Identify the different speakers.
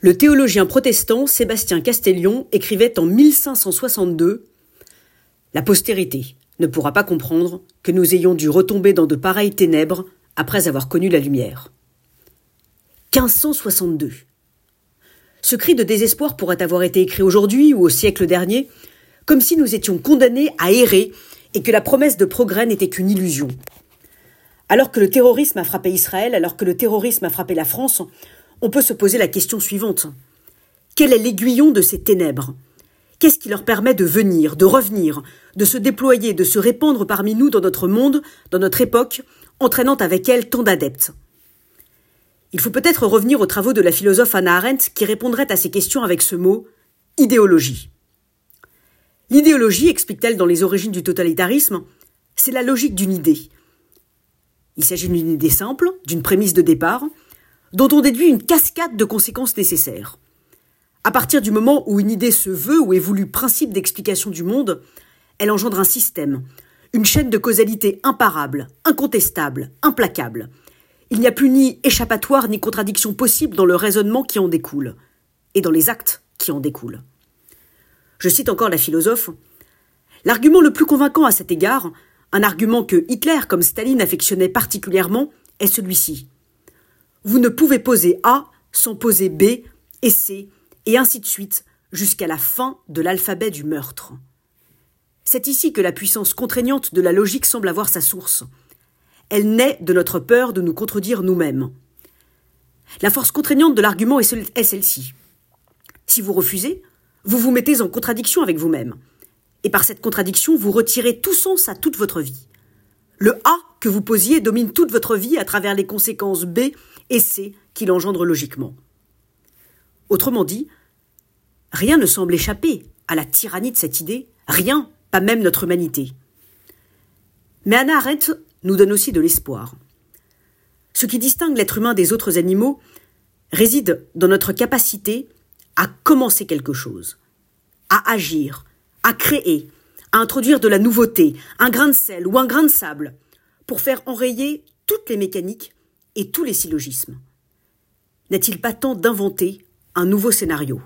Speaker 1: Le théologien protestant Sébastien Castellion écrivait en 1562 La postérité ne pourra pas comprendre que nous ayons dû retomber dans de pareilles ténèbres après avoir connu la lumière. 1562. Ce cri de désespoir pourrait avoir été écrit aujourd'hui ou au siècle dernier, comme si nous étions condamnés à errer et que la promesse de progrès n'était qu'une illusion. Alors que le terrorisme a frappé Israël, alors que le terrorisme a frappé la France, on peut se poser la question suivante. Quel est l'aiguillon de ces ténèbres? Qu'est-ce qui leur permet de venir, de revenir, de se déployer, de se répandre parmi nous dans notre monde, dans notre époque, entraînant avec elle tant d'adeptes? Il faut peut-être revenir aux travaux de la philosophe Anna Arendt qui répondrait à ces questions avec ce mot idéologie. L'idéologie, explique-t-elle dans les origines du totalitarisme, c'est la logique d'une idée. Il s'agit d'une idée simple, d'une prémisse de départ, dont on déduit une cascade de conséquences nécessaires. À partir du moment où une idée se veut ou est voulue principe d'explication du monde, elle engendre un système, une chaîne de causalité imparable, incontestable, implacable. Il n'y a plus ni échappatoire ni contradiction possible dans le raisonnement qui en découle, et dans les actes qui en découlent. Je cite encore la philosophe. L'argument le plus convaincant à cet égard, un argument que Hitler comme Staline affectionnait particulièrement, est celui-ci. Vous ne pouvez poser A sans poser B et C, et ainsi de suite, jusqu'à la fin de l'alphabet du meurtre. C'est ici que la puissance contraignante de la logique semble avoir sa source. Elle naît de notre peur de nous contredire nous-mêmes. La force contraignante de l'argument est celle-ci. Si vous refusez, vous vous mettez en contradiction avec vous-même. Et par cette contradiction, vous retirez tout sens à toute votre vie. Le A que vous posiez domine toute votre vie à travers les conséquences B et C qu'il engendre logiquement. Autrement dit, rien ne semble échapper à la tyrannie de cette idée, rien, pas même notre humanité. Mais Anna Arendt nous donne aussi de l'espoir. Ce qui distingue l'être humain des autres animaux réside dans notre capacité à commencer quelque chose, à agir, à créer, à introduire de la nouveauté, un grain de sel ou un grain de sable, pour faire enrayer toutes les mécaniques et tous les syllogismes. N'est-il pas temps d'inventer un nouveau scénario?